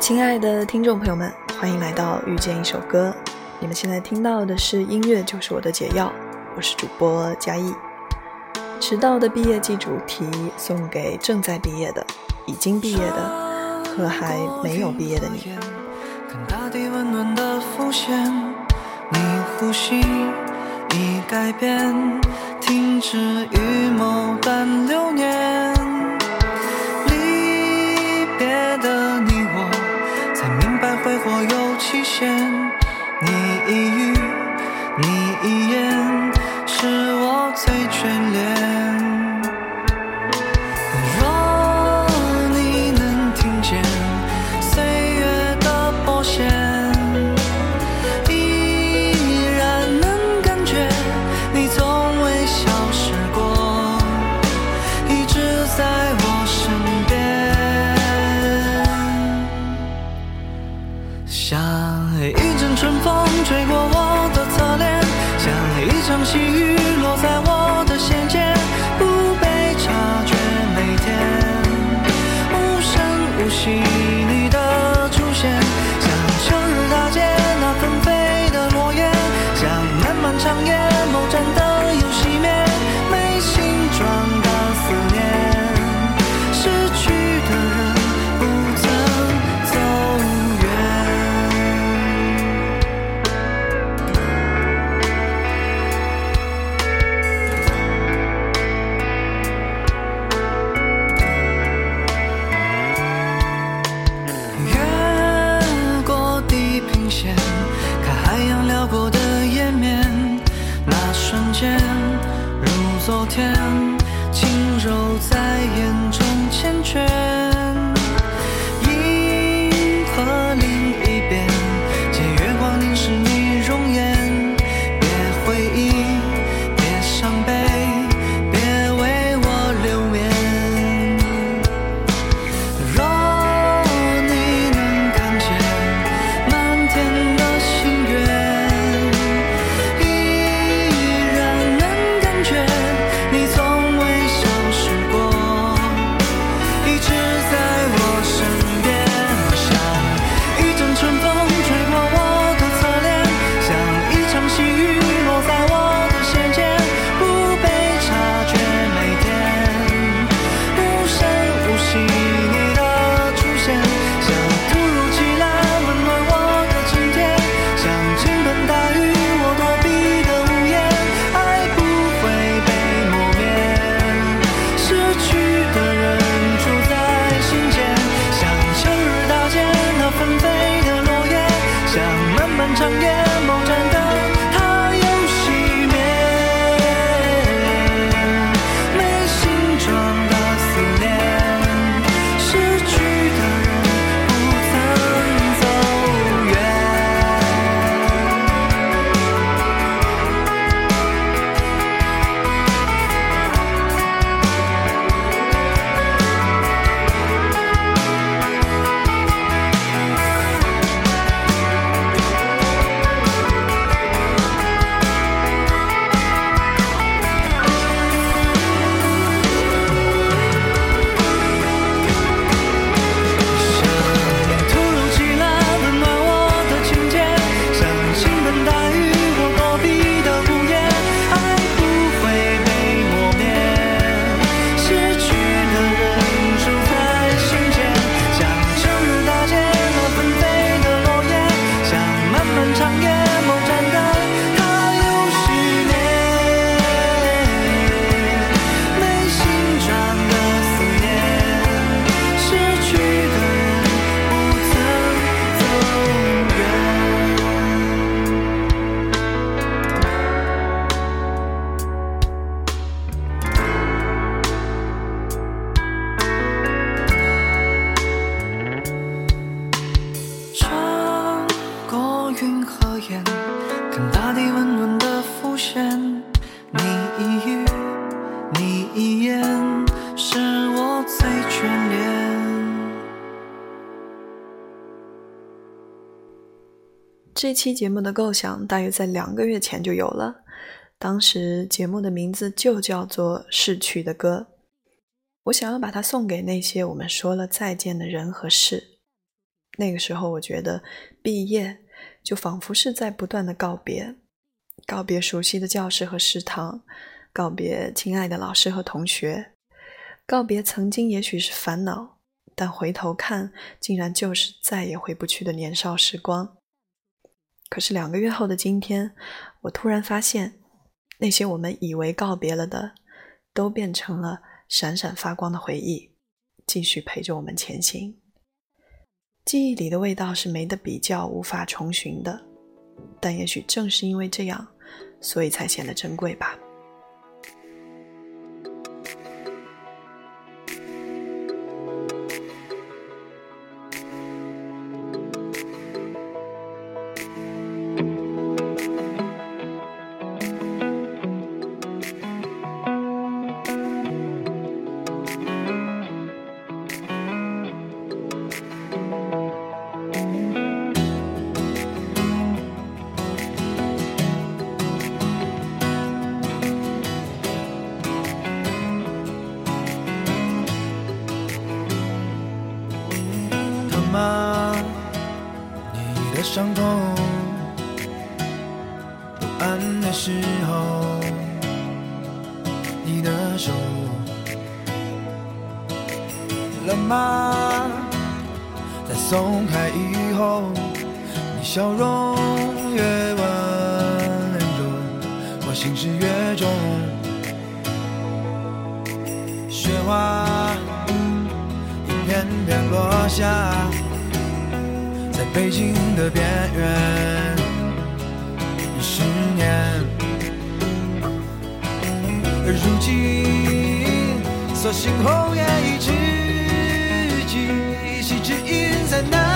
亲爱的听众朋友们欢迎来到遇见一首歌你们现在听到的是音乐就是我的解药。我是主播佳艺。迟到的毕业季主题送给正在毕业的已经毕业的和还没有毕业的你。看大地温暖的浮现你呼吸已改变停止预谋般流年 yeah. 这期节目的构想大约在两个月前就有了当时节目的名字就叫做逝去的歌。我想要把它送给那些我们说了再见的人和事。那个时候我觉得毕业就仿佛是在不断的告别告别熟悉的教室和食堂告别亲爱的老师和同学告别曾经也许是烦恼但回头看竟然就是再也回不去的年少时光可是两个月后的今天，我突然发现，那些我们以为告别了的，都变成了闪闪发光的回忆，继续陪着我们前行。记忆里的味道是没得比较、无法重寻的，但也许正是因为这样，所以才显得珍贵吧。了吗？在松开以后，你笑容越温柔，我心事越重。雪花一片片落下，在北京的边缘，十年。而如今，所幸红颜已知己，一夕之音再难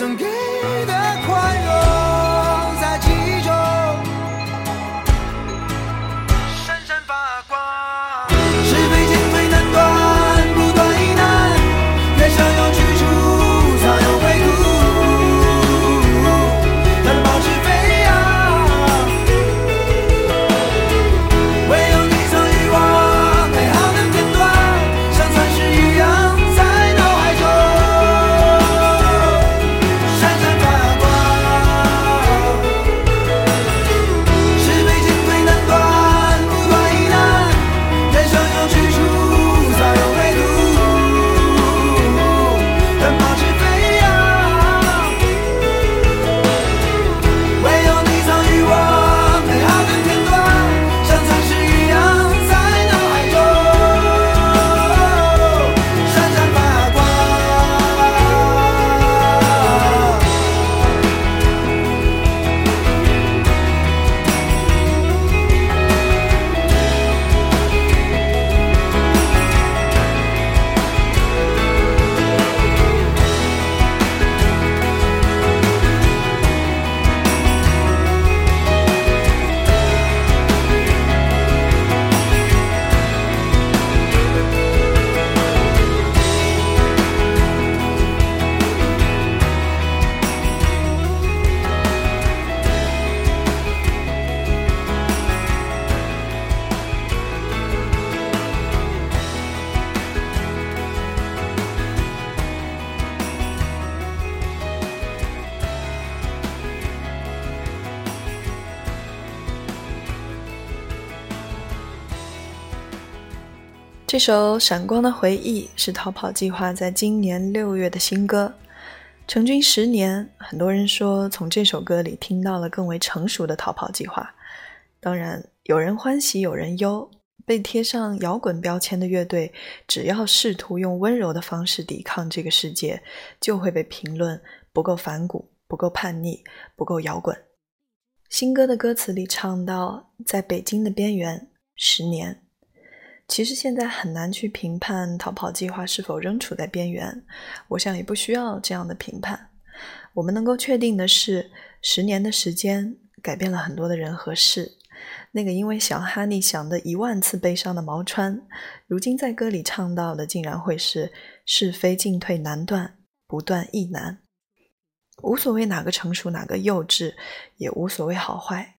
曾给的这首《闪光的回忆》是逃跑计划在今年六月的新歌，成军十年，很多人说从这首歌里听到了更为成熟的逃跑计划。当然，有人欢喜，有人忧。被贴上摇滚标签的乐队，只要试图用温柔的方式抵抗这个世界，就会被评论不够反骨、不够叛逆、不够摇滚。新歌的歌词里唱到：“在北京的边缘，十年。”其实现在很难去评判逃跑计划是否仍处在边缘，我想也不需要这样的评判。我们能够确定的是，十年的时间改变了很多的人和事。那个因为小哈尼想的一万次悲伤的毛川，如今在歌里唱到的，竟然会是是非进退难断，不断亦难。无所谓哪个成熟，哪个幼稚，也无所谓好坏。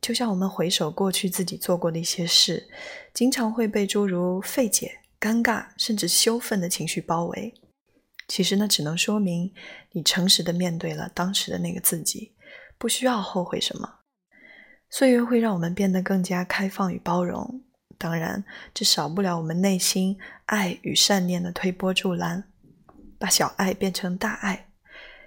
就像我们回首过去自己做过的一些事，经常会被诸如费解、尴尬，甚至羞愤的情绪包围。其实呢，只能说明你诚实的面对了当时的那个自己，不需要后悔什么。岁月会让我们变得更加开放与包容，当然，这少不了我们内心爱与善念的推波助澜，把小爱变成大爱，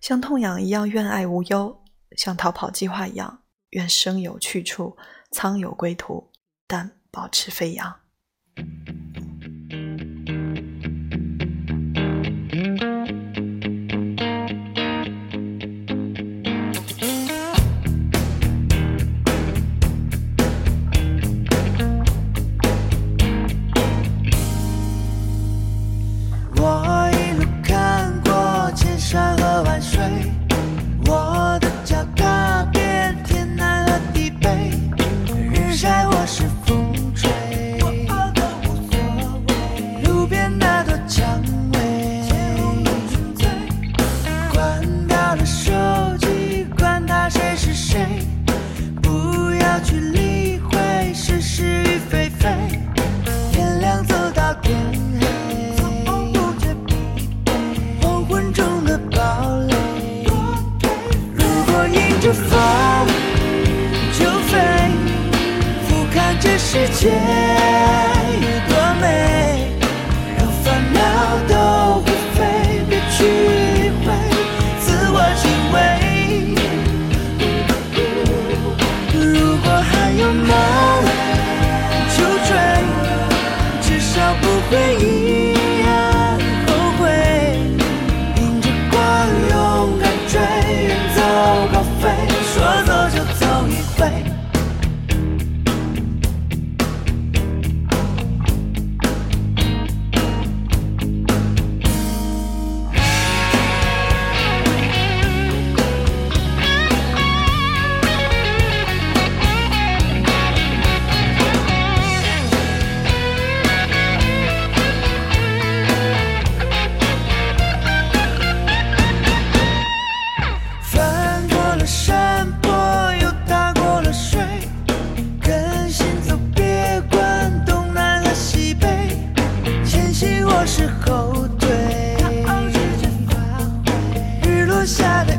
像痛痒一样愿爱无忧，像逃跑计划一样。愿生有去处，苍有归途，但保持飞扬。烦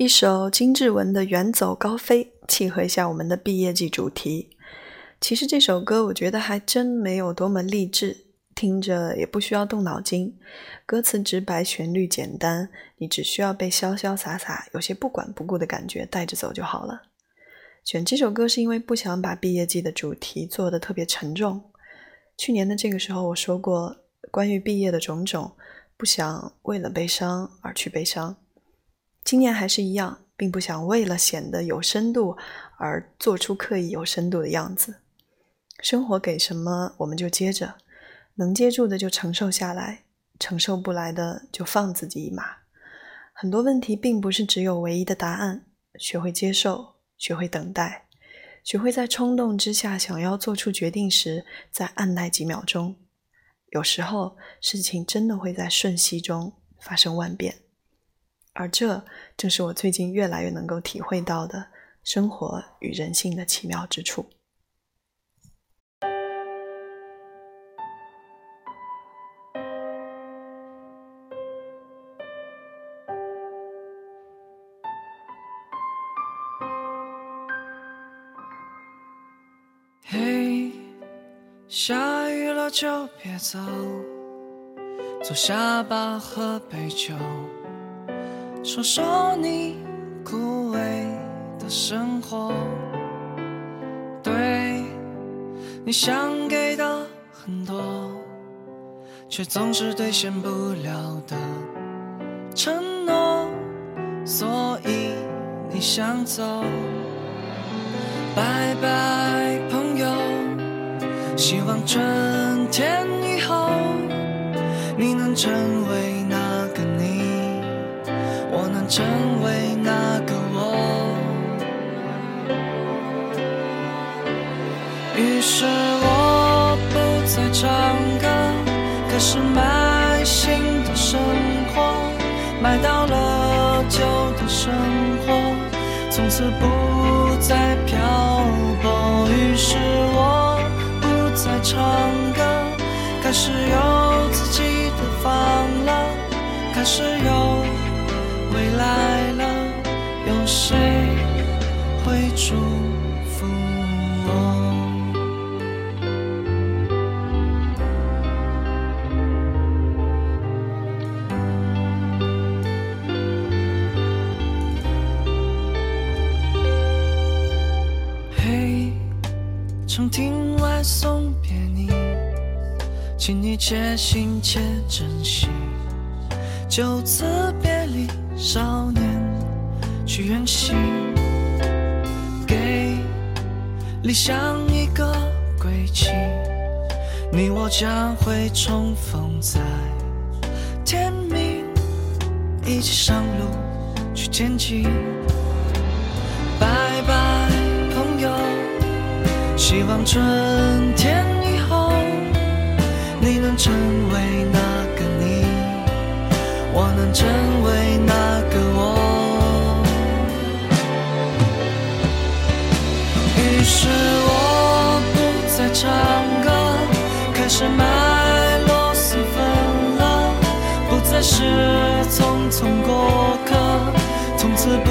一首金志文的《远走高飞》，契合一下我们的毕业季主题。其实这首歌我觉得还真没有多么励志，听着也不需要动脑筋，歌词直白，旋律简单，你只需要被潇潇洒洒、有些不管不顾的感觉带着走就好了。选这首歌是因为不想把毕业季的主题做得特别沉重。去年的这个时候我说过，关于毕业的种种，不想为了悲伤而去悲伤。今年还是一样，并不想为了显得有深度而做出刻意有深度的样子。生活给什么我们就接着，能接住的就承受下来，承受不来的就放自己一马。很多问题并不是只有唯一的答案，学会接受，学会等待，学会在冲动之下想要做出决定时再按耐几秒钟。有时候事情真的会在瞬息中发生万变。而这正是我最近越来越能够体会到的生活与人性的奇妙之处。嘿，下雨了就别走，坐下吧，喝杯酒。说说你枯萎的生活，对你想给的很多，却总是兑现不了的承诺，所以你想走。拜拜，朋友，希望春天以后你能成成为那个我。于是我不再唱歌，开始买新的生活，买到了旧的生活，从此不再漂泊。于是我不再唱歌，开始有自己的房了，开始有。来了，有谁会祝福我？嘿，长亭外送别你，请你且行且珍惜，就此别离。少年去远行，给理想一个归期，你我将会重逢在天明，一起上路去前进。拜拜，朋友，希望春天以后你能成为那，我能成为那个我。于是我不再。唱歌，开始买螺蛳粉了，不再是匆匆过客，从此不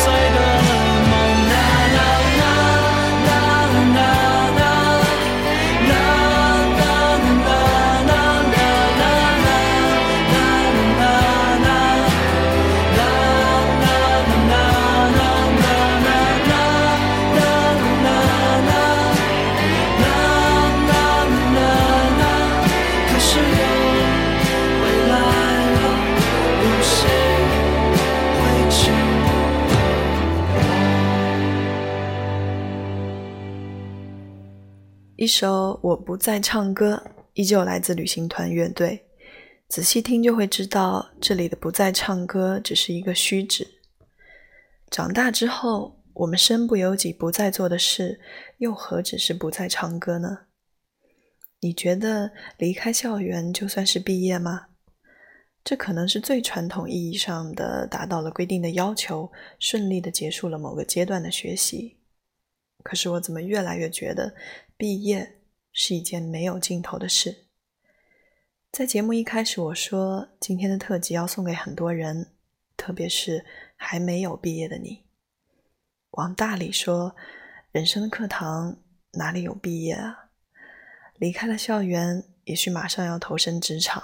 一首《我不再唱歌》依旧来自旅行团乐队，仔细听就会知道，这里的“不再唱歌”只是一个虚指。长大之后，我们身不由己不再做的事，又何止是不再唱歌呢？你觉得离开校园就算是毕业吗？这可能是最传统意义上的达到了规定的要求，顺利的结束了某个阶段的学习。可是我怎么越来越觉得？毕业是一件没有尽头的事。在节目一开始，我说今天的特辑要送给很多人，特别是还没有毕业的你。往大里说，人生的课堂哪里有毕业啊？离开了校园，也许马上要投身职场，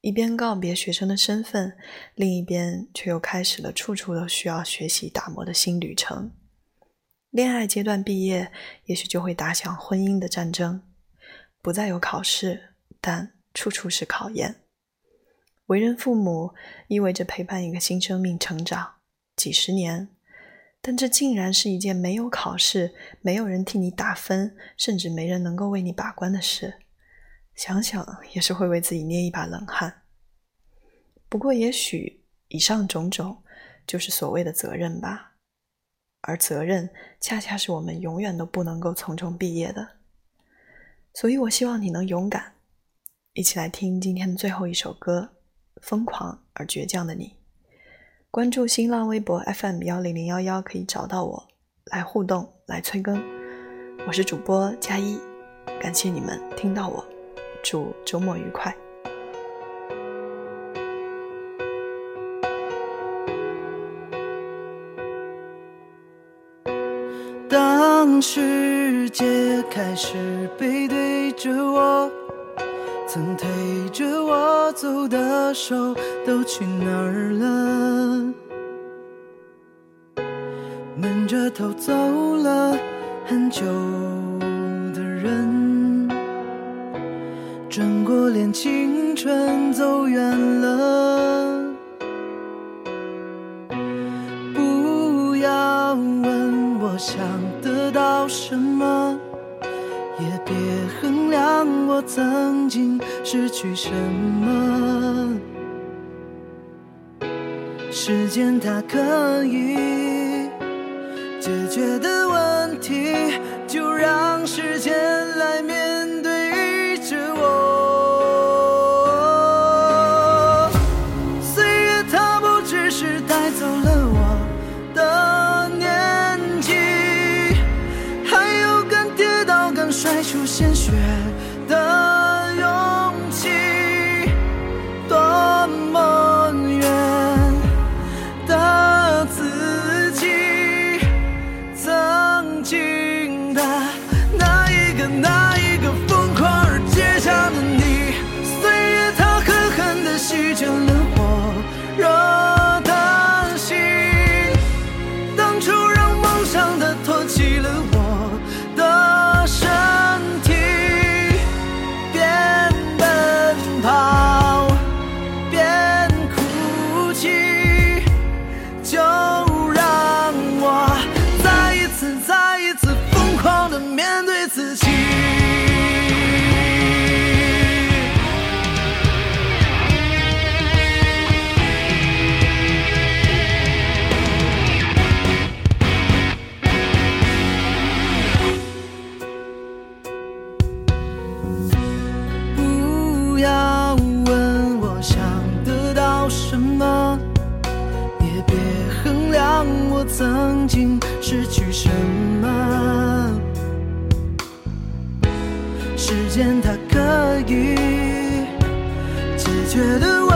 一边告别学生的身份，另一边却又开始了处处都需要学习打磨的新旅程。恋爱阶段毕业，也许就会打响婚姻的战争，不再有考试，但处处是考验。为人父母意味着陪伴一个新生命成长几十年，但这竟然是一件没有考试、没有人替你打分，甚至没人能够为你把关的事。想想也是会为自己捏一把冷汗。不过，也许以上种种就是所谓的责任吧。而责任恰恰是我们永远都不能够从中毕业的，所以我希望你能勇敢，一起来听今天的最后一首歌《疯狂而倔强的你》。关注新浪微博 FM 幺零零幺幺可以找到我，来互动，来催更。我是主播佳一，感谢你们听到我，祝周末愉快。世界开始背对着我，曾推着我走的手都去哪儿了？闷着头走了很久的人，转过脸，青春走远了。不要问我想。到什么，也别衡量我曾经失去什么。时间它可以解决的问题，就让时间间它可以解决的。